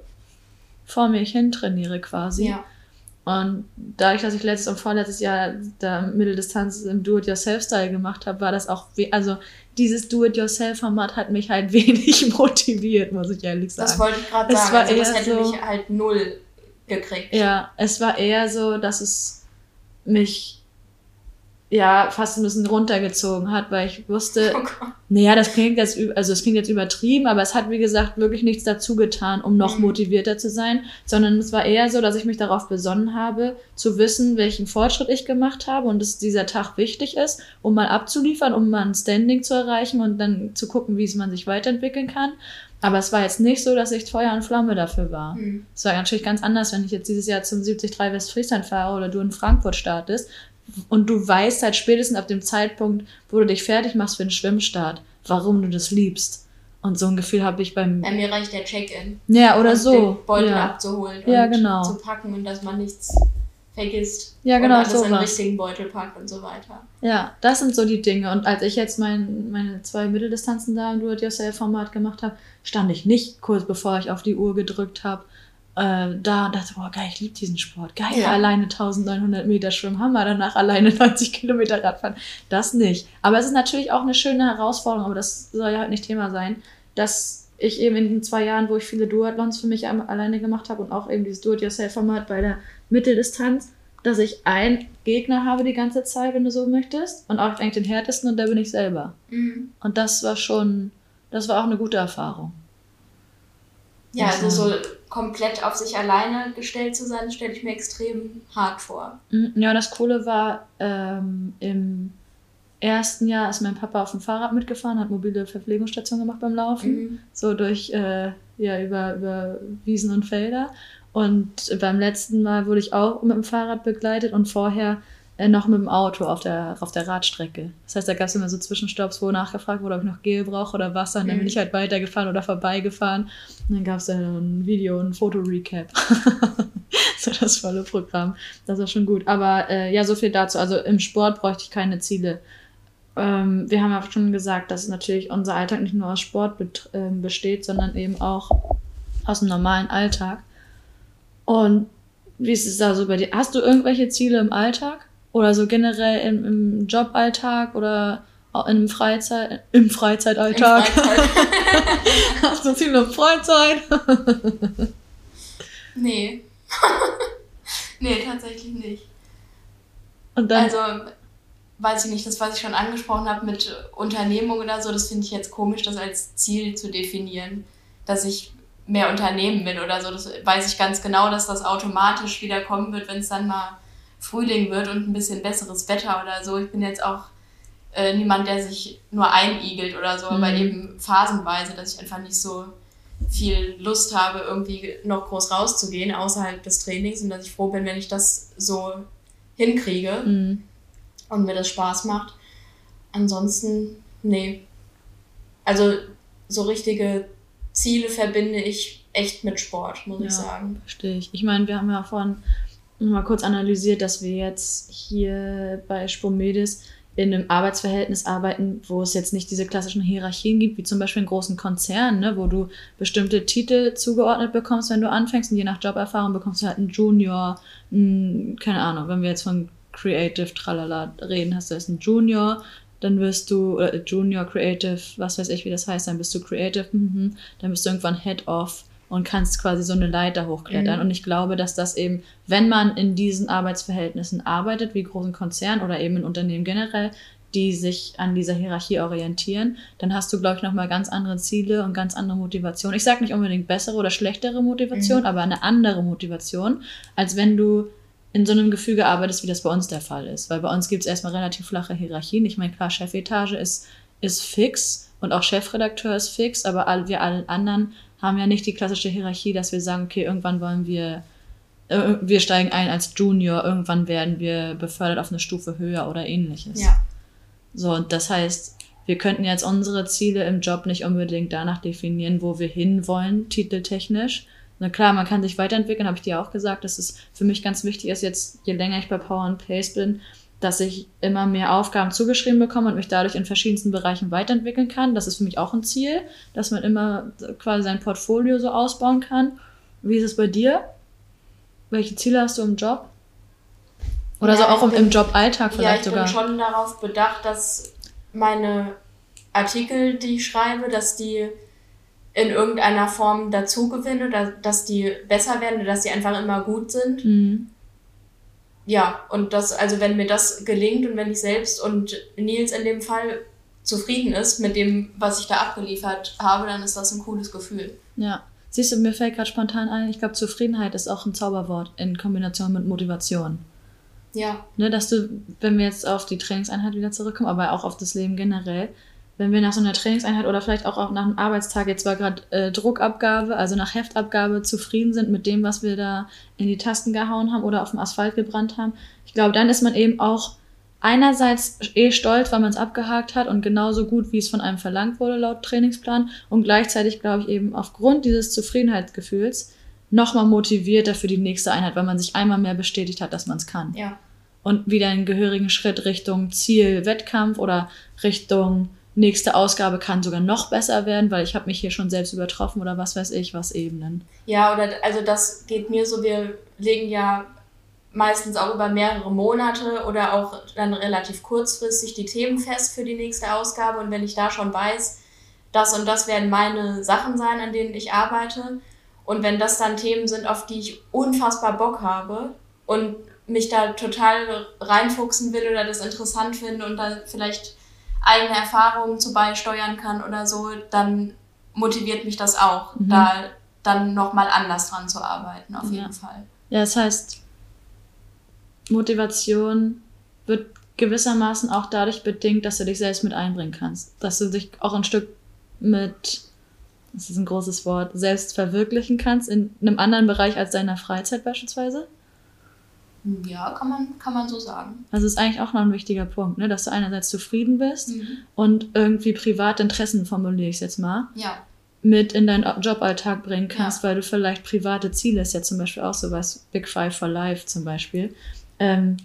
vor mir hin trainiere quasi. Ja. Und dadurch, dass ich letztes und vorletztes Jahr da Mitteldistanz im Do-it-yourself-Style gemacht habe, war das auch, also dieses Do-it-yourself-Format hat mich halt *laughs* wenig motiviert, muss ich ehrlich sagen. Das wollte ich gerade sagen. war Also das hätte so- mich halt null gekriegt. Ja, es war eher so, dass es mich ja fast ein bisschen runtergezogen hat, weil ich wusste, Oh naja, das klingt jetzt, also es klingt jetzt übertrieben, aber es hat, wie gesagt, wirklich nichts dazu getan, um noch Mhm. motivierter zu sein, sondern es war eher so, dass ich mich darauf besonnen habe, zu wissen, welchen Fortschritt ich gemacht habe und dass dieser Tag wichtig ist, um mal abzuliefern, um mal ein Standing zu erreichen und dann zu gucken, wie es man sich weiterentwickeln kann. Aber es war jetzt nicht so, dass ich Feuer und Flamme dafür war. Hm. Es war natürlich ganz anders, wenn ich jetzt dieses Jahr zum 73 Westfriesland fahre oder du in Frankfurt startest und du weißt halt spätestens ab dem Zeitpunkt, wo du dich fertig machst für den Schwimmstart, warum du das liebst. Und so ein Gefühl habe ich beim. Ja, mir reicht der Check-in. Ja, oder so. Den Beutel ja. abzuholen Ja, und genau. zu packen und dass man nichts vergisst. Ja, genau, Und alles in den richtigen Beutel packt und so weiter. ja, das sind so die Dinge. Und als ich jetzt mein, meine zwei Mitteldistanzen da im Do-it-yourself-Format gemacht habe, stand ich nicht kurz bevor ich auf die Uhr gedrückt habe, äh, da und dachte, boah, geil, ich liebe diesen Sport. Geil, Ja. alleine 1900 Meter schwimmen, Hammer, danach alleine *laughs* 90 Kilometer Radfahren. Das nicht. Aber es ist natürlich auch eine schöne Herausforderung, aber das soll ja halt nicht Thema sein, dass ich eben in den zwei Jahren, wo ich viele Duathlons für mich alleine gemacht habe und auch eben dieses Do-it-yourself-Format bei der Mitteldistanz, dass ich einen Gegner habe die ganze Zeit, wenn du so möchtest, und auch eigentlich den härtesten und der bin ich selber. Mhm. Und das war schon, das war auch eine gute Erfahrung. Ja, also so komplett auf sich alleine gestellt zu sein, stelle ich mir extrem hart vor. Mm, Ja, das Coole war, ähm, im ersten Jahr ist mein Papa auf dem Fahrrad mitgefahren, hat mobile Verpflegungsstation gemacht beim Laufen, Mhm. so durch, äh, ja, über, über Wiesen und Felder. Und beim letzten Mal wurde ich auch mit dem Fahrrad begleitet und vorher noch mit dem Auto auf der, auf der Radstrecke. Das heißt, da gab es immer so Zwischenstopps, wo nachgefragt wurde, ob ich noch Gel brauche oder Wasser. Und dann bin Mhm. ich halt weitergefahren oder vorbeigefahren. Und dann gab es dann ein Video, ein Foto-Recap. *laughs* so das volle Programm. Das war schon gut. Aber äh, ja, so viel dazu. Also im Sport bräuchte ich keine Ziele. Ähm, wir haben ja schon gesagt, dass natürlich unser Alltag nicht nur aus Sport ähm, besteht, sondern eben auch aus dem normalen Alltag. Und wie ist es da so bei dir? Hast du irgendwelche Ziele im Alltag? Oder so generell im, im Joballtag oder auch im Freizeit, im Freizeitalltag? Freizeit. Hast du Ziele im Freizeit? *laughs* nee. *laughs* nee, tatsächlich nicht. Und dann, Also, weiß ich nicht, das, was ich schon angesprochen habe mit Unternehmung oder so, das finde ich jetzt komisch, das als Ziel zu definieren, dass ich mehr Unternehmen will oder so. Das weiß ich ganz genau, dass das automatisch wieder kommen wird, wenn es dann mal Frühling wird und ein bisschen besseres Wetter oder so. Ich bin jetzt auch äh, niemand, der sich nur einigelt oder so, aber Mhm. eben phasenweise, dass ich einfach nicht so viel Lust habe, irgendwie noch groß rauszugehen außerhalb des Trainings und dass ich froh bin, wenn ich das so hinkriege Mhm. und mir das Spaß macht. Ansonsten, nee. also so richtige Ziele verbinde ich echt mit Sport, muss Ja. ich sagen. Verstehe ich. Ich meine, wir haben ja vorhin mal kurz analysiert, dass wir jetzt hier bei Spomedis in einem Arbeitsverhältnis arbeiten, wo es jetzt nicht diese klassischen Hierarchien gibt, wie zum Beispiel in großen Konzernen, ne, wo du bestimmte Titel zugeordnet bekommst, wenn du anfängst und je nach Joberfahrung bekommst du halt einen Junior, einen, keine Ahnung, wenn wir jetzt von Creative Tralala reden, hast du jetzt einen Junior, dann wirst du, oder Junior Creative, was weiß ich, wie das heißt, dann bist du Creative, mhm, dann bist du irgendwann Head of und kannst quasi so eine Leiter hochklettern. Mhm. Und ich glaube, dass das eben, wenn man in diesen Arbeitsverhältnissen arbeitet, wie großen Konzernen oder eben in Unternehmen generell, die sich an dieser Hierarchie orientieren, dann hast du, glaube ich, nochmal ganz andere Ziele und ganz andere Motivation. Ich sage nicht unbedingt bessere oder schlechtere Motivation, Mhm. aber eine andere Motivation, als wenn du in so einem Gefüge arbeitest, wie das bei uns der Fall ist. Weil bei uns gibt es erstmal relativ flache Hierarchien. Ich meine, klar, Chefetage ist, ist fix und auch Chefredakteur ist fix, aber all, wir alle anderen haben ja nicht die klassische Hierarchie, dass wir sagen, okay, irgendwann wollen wir, äh, wir steigen ein als Junior, irgendwann werden wir befördert auf eine Stufe höher oder ähnliches. Ja. So, und das heißt, wir könnten jetzt unsere Ziele im Job nicht unbedingt danach definieren, wo wir hinwollen, titeltechnisch. Na klar, man kann sich weiterentwickeln, habe ich dir auch gesagt, dass es für mich ganz wichtig ist, jetzt je länger ich bei Power and Pace bin, dass ich immer mehr Aufgaben zugeschrieben bekomme und mich dadurch in verschiedensten Bereichen weiterentwickeln kann. Das ist für mich auch ein Ziel, dass man immer quasi sein Portfolio so ausbauen kann. Wie ist es bei dir? Welche Ziele hast du im Job? Oder Ja, so auch im, bin- im Joballtag Ja, vielleicht ich sogar. bin schon darauf bedacht, dass meine Artikel, die ich schreibe, dass die in irgendeiner Form dazu gewinnen oder dass die besser werden oder dass die einfach immer gut sind. Mhm. Ja, und das, also wenn mir das gelingt und wenn ich selbst und Nils in dem Fall zufrieden ist mit dem, was ich da abgeliefert habe, dann ist das ein cooles Gefühl. Ja. Siehst du, mir fällt gerade spontan ein, ich glaube, Zufriedenheit ist auch ein Zauberwort in Kombination mit Motivation. Ja, Ne, dass du, wenn wir jetzt auf die Trainingseinheit wieder zurückkommen, aber auch auf das Leben generell, wenn wir nach so einer Trainingseinheit oder vielleicht auch nach einem Arbeitstag jetzt zwar gerade äh, Druckabgabe, also nach Heftabgabe zufrieden sind mit dem, was wir da in die Tasten gehauen haben oder auf dem Asphalt gebrannt haben, ich glaube, dann ist man eben auch einerseits eh stolz, weil man es abgehakt hat und genauso gut, wie es von einem verlangt wurde laut Trainingsplan und gleichzeitig, glaube ich, eben aufgrund dieses Zufriedenheitsgefühls nochmal motivierter für die nächste Einheit, weil man sich einmal mehr bestätigt hat, dass man es kann ja. und wieder einen gehörigen Schritt Richtung Ziel Wettkampf oder Richtung nächste Ausgabe kann sogar noch besser werden, weil ich habe mich hier schon selbst übertroffen oder was weiß ich, was Ebenen. Ja, oder also das geht mir so, wir legen ja meistens auch über mehrere Monate oder auch dann relativ kurzfristig die Themen fest für die nächste Ausgabe. Und wenn ich da schon weiß, das und das werden meine Sachen sein, an denen ich arbeite. Und wenn das dann Themen sind, auf die ich unfassbar Bock habe und mich da total reinfuchsen will oder das interessant finde und da vielleicht eigene Erfahrungen zu beisteuern kann oder so, dann motiviert mich das auch, Mhm. da dann nochmal anders dran zu arbeiten, auf Ja. jeden Fall. Ja, das heißt, Motivation wird gewissermaßen auch dadurch bedingt, dass du dich selbst mit einbringen kannst. Dass du dich auch ein Stück mit, das ist ein großes Wort, selbst verwirklichen kannst in einem anderen Bereich als deiner Freizeit beispielsweise. Ja, kann man, kann man so sagen. Also ist eigentlich auch noch ein wichtiger Punkt, ne? dass du einerseits zufrieden bist Mhm. und irgendwie private Interessen, formuliere ich jetzt mal, Ja, mit in deinen Joballtag bringen kannst, Ja. weil du vielleicht private Ziele, ist ja zum Beispiel auch sowas, Big Five for Life zum Beispiel, ähm,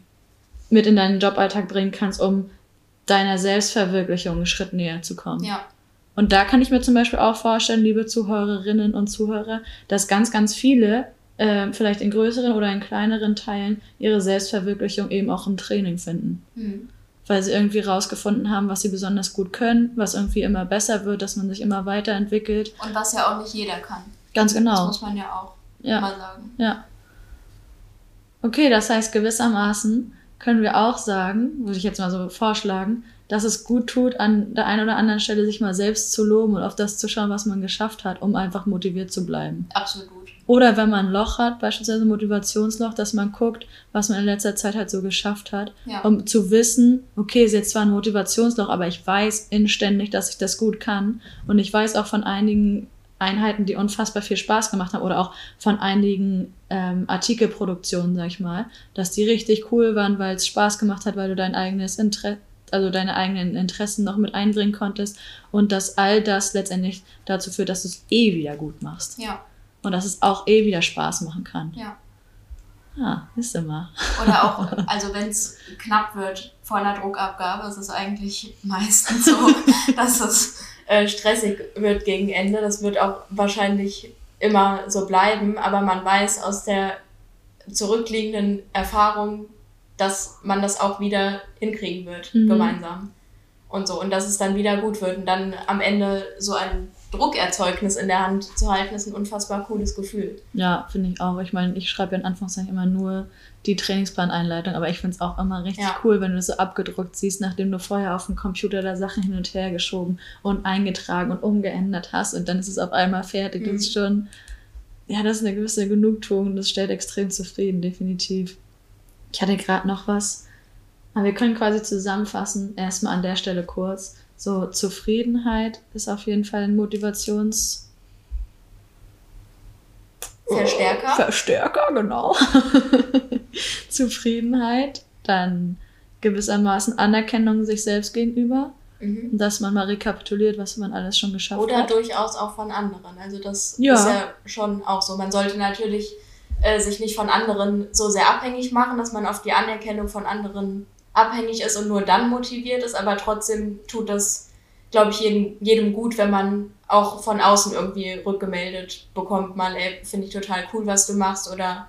mit in deinen Joballtag bringen kannst, um deiner Selbstverwirklichung einen Schritt näher zu kommen. ja, Und da kann ich mir zum Beispiel auch vorstellen, liebe Zuhörerinnen und Zuhörer, dass ganz, ganz viele, äh, vielleicht in größeren oder in kleineren Teilen, ihre Selbstverwirklichung eben auch im Training finden mhm. weil sie irgendwie rausgefunden haben, was sie besonders gut können, was irgendwie immer besser wird, dass man sich immer weiterentwickelt. Und was ja auch nicht jeder kann. Ganz Das genau. muss man ja auch Ja, mal sagen. ja. Okay, das heißt gewissermaßen können wir auch sagen, würde ich jetzt mal so vorschlagen, dass es gut tut, an der einen oder anderen Stelle sich mal selbst zu loben und auf das zu schauen, was man geschafft hat, um einfach motiviert zu bleiben. Absolut. Oder wenn man ein Loch hat, beispielsweise ein Motivationsloch, dass man guckt, was man in letzter Zeit halt so geschafft hat, Ja. um zu wissen, okay, ist jetzt zwar ein Motivationsloch, aber ich weiß inständig, dass ich das gut kann. Und ich weiß auch von einigen Einheiten, die unfassbar viel Spaß gemacht haben oder auch von einigen ähm, Artikelproduktionen, sag ich mal, dass die richtig cool waren, weil es Spaß gemacht hat, weil du dein eigenes Inter also deine eigenen Interessen noch mit einbringen konntest und dass all das letztendlich dazu führt, dass du es eh wieder gut machst. Ja, Und dass es auch eh wieder Spaß machen kann. ja. Ja, ist immer. Oder auch, *laughs* also wenn es knapp wird vor einer Druckabgabe, ist es eigentlich meistens so, *laughs* dass es äh, stressig wird gegen Ende. Das wird auch wahrscheinlich immer so bleiben, aber man weiß aus der zurückliegenden Erfahrung, dass man das auch wieder hinkriegen wird, Mhm. gemeinsam. Und so, und dass es dann wieder gut wird und dann am Ende so ein Druckerzeugnis in der Hand zu halten, ist ein unfassbar cooles Gefühl. Ja, finde ich auch. Ich meine, ich schreibe ja in Anführungszeichen immer nur die Trainingsplaneinleitung, aber ich finde es auch immer richtig Ja. cool, wenn du das so abgedruckt siehst, nachdem du vorher auf dem Computer da Sachen hin und her geschoben und eingetragen und umgeändert hast und dann ist es auf einmal fertig. Das Mhm. ist schon, ja, das ist eine gewisse Genugtuung und das stellt extrem zufrieden, definitiv. Ich hatte gerade noch was, aber wir können quasi zusammenfassen, erstmal an der Stelle kurz. So, Zufriedenheit ist auf jeden Fall ein Motivations- Verstärker. Verstärker, genau. *laughs* Zufriedenheit, dann gewissermaßen Anerkennung sich selbst gegenüber, Mhm. dass man mal rekapituliert, was man alles schon geschafft Oder hat. durchaus auch von anderen. Also das Ja. ist ja schon auch so. Man sollte natürlich äh, sich nicht von anderen so sehr abhängig machen, dass man auf die Anerkennung von anderen abhängig ist und nur dann motiviert ist, aber trotzdem tut das, glaube ich, jedem, jedem gut, wenn man auch von außen irgendwie rückgemeldet bekommt, mal, ey, finde ich total cool, was du machst oder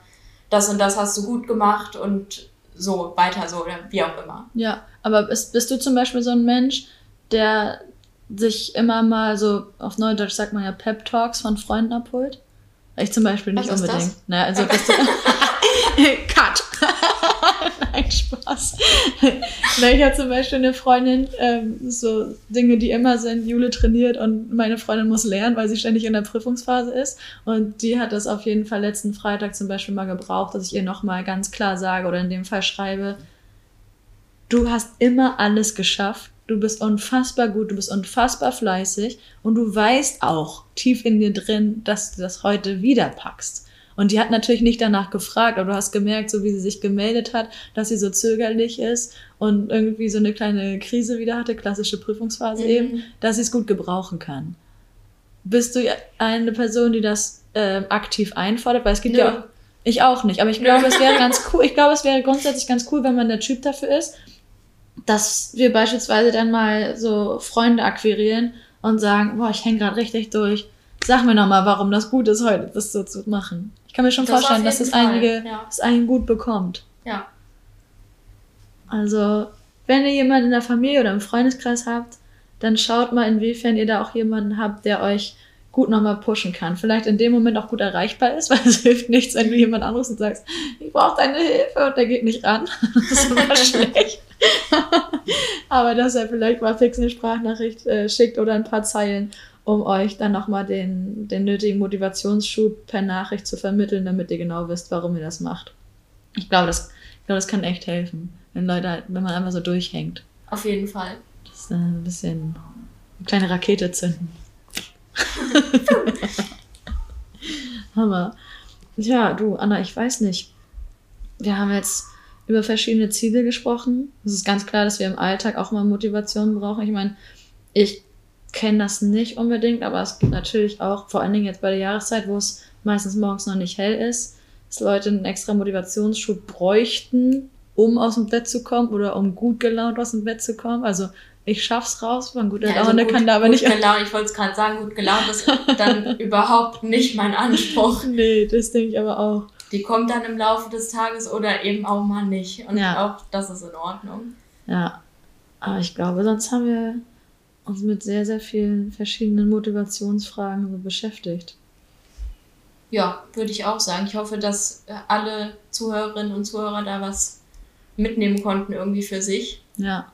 das und das hast du gut gemacht und so weiter so oder wie auch immer. Ja, aber bist, bist du zum Beispiel so ein Mensch, der sich immer mal so, auf Neudeutsch sagt man ja Pep-Talks von Freunden abholt? Ich zum Beispiel nicht Was ist unbedingt. das? Naja, also bist du. *laughs* Cut! *laughs* Nein, Spaß. Ich habe zum Beispiel eine Freundin, ähm, so Dinge, die immer sind, Jule trainiert und meine Freundin muss lernen, weil sie ständig in der Prüfungsphase ist. Und die hat das auf jeden Fall letzten Freitag zum Beispiel mal gebraucht, dass ich ihr nochmal ganz klar sage oder in dem Fall schreibe, du hast immer alles geschafft. Du bist unfassbar gut, du bist unfassbar fleißig und du weißt auch tief in dir drin, dass du das heute wieder packst. Und die hat natürlich nicht danach gefragt, aber du hast gemerkt, so wie sie sich gemeldet hat, dass sie so zögerlich ist und irgendwie so eine kleine Krise wieder hatte, klassische Prüfungsphase Mhm. eben, dass sie es gut gebrauchen kann. Bist du eine Person, die das ähm, aktiv einfordert? Weil es gibt Nö. ja auch, ich auch nicht, aber ich glaube, es wäre ganz *laughs* cool, ich glaube, es wäre grundsätzlich ganz cool, wenn man der Typ dafür ist, dass wir beispielsweise dann mal so Freunde akquirieren und sagen, boah, ich hänge gerade richtig durch. Sag mir noch mal, warum das gut ist, heute das so zu machen. Ich kann mir schon Das vorstellen, dass es einige, Fall, ja. es einen gut bekommt. Ja. Also, wenn ihr jemanden in der Familie oder im Freundeskreis habt, dann schaut mal, inwiefern ihr da auch jemanden habt, der euch gut nochmal pushen kann. Vielleicht in dem Moment auch gut erreichbar ist, *laughs* weil es hilft nichts, wenn du jemand anderes und sagst, ich brauche deine Hilfe und der geht nicht ran. *laughs* Das ist immer *laughs* schlecht. Aber dass er vielleicht mal fix eine Sprachnachricht äh, schickt oder ein paar Zeilen, um euch dann nochmal den, den nötigen Motivationsschub per Nachricht zu vermitteln, damit ihr genau wisst, warum ihr das macht. Ich glaube, das, ich glaube, das kann echt helfen, wenn Leute, wenn man einfach so durchhängt. Auf jeden Fall. Das ist äh, ein bisschen eine kleine Rakete zünden. *laughs* Hammer. Ja, du, Anna, ich weiß nicht. Wir haben jetzt über verschiedene Ziele gesprochen. Es ist ganz klar, dass wir im Alltag auch mal Motivation brauchen. Ich meine, ich kenne das nicht unbedingt, aber es gibt natürlich auch, vor allen Dingen jetzt bei der Jahreszeit, wo es meistens morgens noch nicht hell ist, dass Leute einen extra Motivationsschub bräuchten, um aus dem Bett zu kommen oder um gut gelaunt aus dem Bett zu kommen. Also ich schaff's raus, man guter Ja, also Laune gut- kann da aber gut nicht. Gelaunt, ich wollte es gerade sagen, gut gelaunt ist dann *laughs* überhaupt nicht mein Anspruch. Nee, das denke ich aber auch. Die kommt dann im Laufe des Tages oder eben auch mal nicht. Und Ja. auch das ist in Ordnung. Ja, aber ich glaube, sonst haben wir uns mit sehr, sehr vielen verschiedenen Motivationsfragen so beschäftigt. Ja, würde ich auch sagen. Ich hoffe, dass äh, alle Zuhörerinnen und Zuhörer da was mitnehmen konnten irgendwie für sich Ja,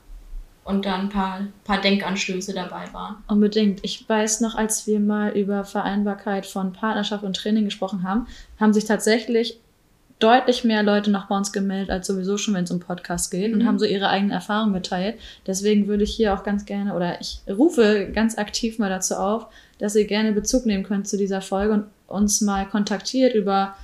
und da ein paar, paar Denkanstöße dabei waren. unbedingt. Ich weiß noch, als wir mal über Vereinbarkeit von Partnerschaft und Training gesprochen haben, haben sich tatsächlich deutlich mehr Leute noch bei uns gemeldet, als sowieso schon, wenn es um Podcast geht und Mhm. haben so ihre eigenen Erfahrungen geteilt. Deswegen würde ich hier auch ganz gerne oder ich rufe ganz aktiv mal dazu auf, dass ihr gerne Bezug nehmen könnt zu dieser Folge und uns mal kontaktiert über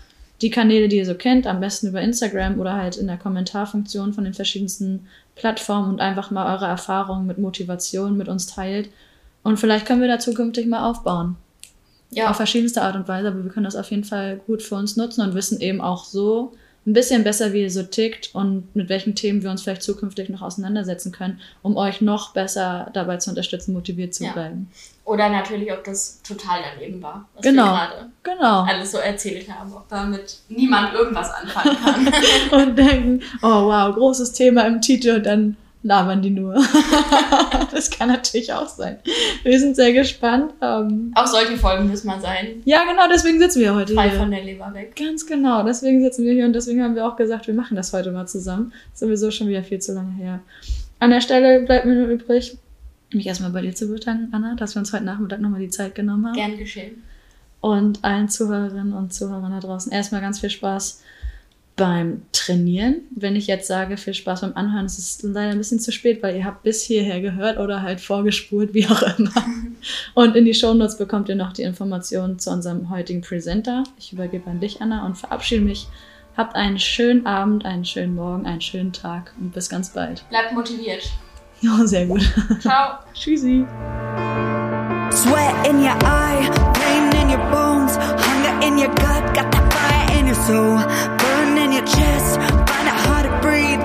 die Kanäle, die ihr so kennt, am besten über Instagram oder halt in der Kommentarfunktion von den verschiedensten Plattform und einfach mal eure Erfahrungen mit Motivation mit uns teilt. Und vielleicht können wir da zukünftig mal aufbauen. Ja, Auf verschiedenste Art und Weise, aber wir können das auf jeden Fall gut für uns nutzen und wissen eben auch so ein bisschen besser, wie ihr so tickt und mit welchen Themen wir uns vielleicht zukünftig noch auseinandersetzen können, um euch noch besser dabei zu unterstützen, motiviert zu Ja. bleiben. oder natürlich, ob das total daneben war, was Genau. wir gerade Genau. alles so erzählt haben, ob damit niemand irgendwas anfangen kann. *laughs* Und denken, oh wow, großes Thema im Titel und dann labern die nur. *laughs* das kann natürlich auch sein. Wir sind sehr gespannt. Ähm, Auch solche Folgen müssen mal sein. ja, genau, deswegen sitzen wir heute Frei hier. von der Leber weg. Ganz genau, deswegen sitzen wir hier und deswegen haben wir auch gesagt, wir machen das heute mal zusammen. Ist sowieso schon wieder viel zu lange her. An der Stelle bleibt mir nur übrig, mich erstmal bei dir zu bedanken, Anna, dass wir uns heute Nachmittag nochmal die Zeit genommen haben. Gern geschehen. Und allen Zuhörerinnen und Zuhörern da draußen erstmal ganz viel Spaß beim Trainieren. Wenn ich jetzt sage, viel Spaß beim Anhören, ist es leider ein bisschen zu spät, weil ihr habt bis hierher gehört oder halt vorgespult, *laughs* wie auch immer. Und in die Shownotes bekommt ihr noch die Informationen zu unserem heutigen Presenter. Ich übergebe an dich, Anna, und verabschiede mich. Habt einen schönen Abend, einen schönen Morgen, einen schönen Tag und bis ganz bald. Bleibt motiviert. *laughs* Oh, sehr gut. Ciao. *laughs* Tschüssi. Sweat in your eye, pain in your bones, hunger in your gut, got that fire in your soul, chest, find it hard to breathe,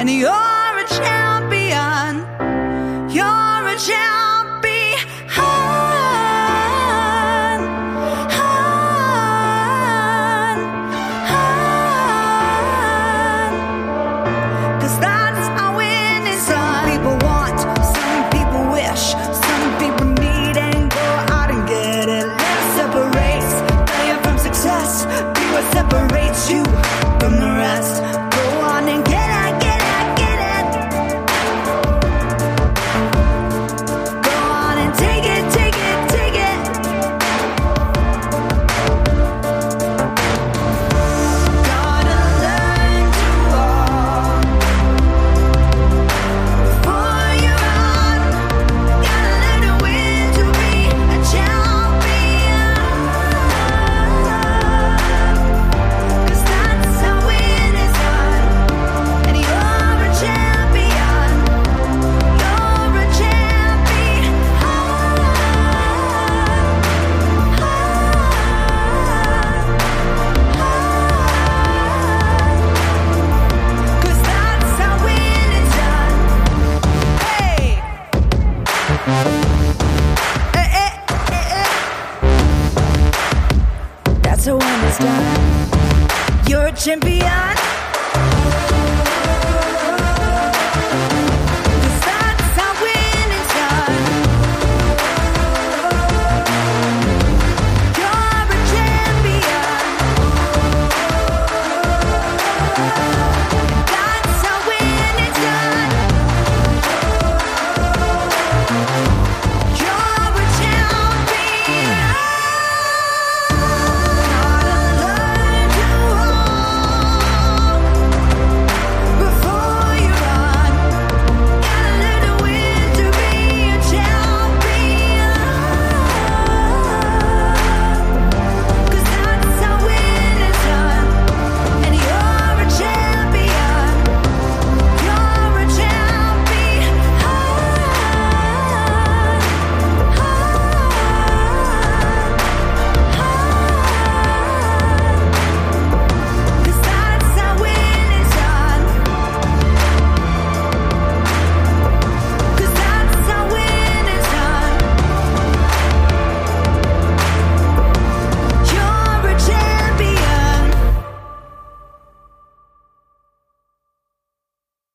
And you're a champion. You're a champion. to understand. You're a champion.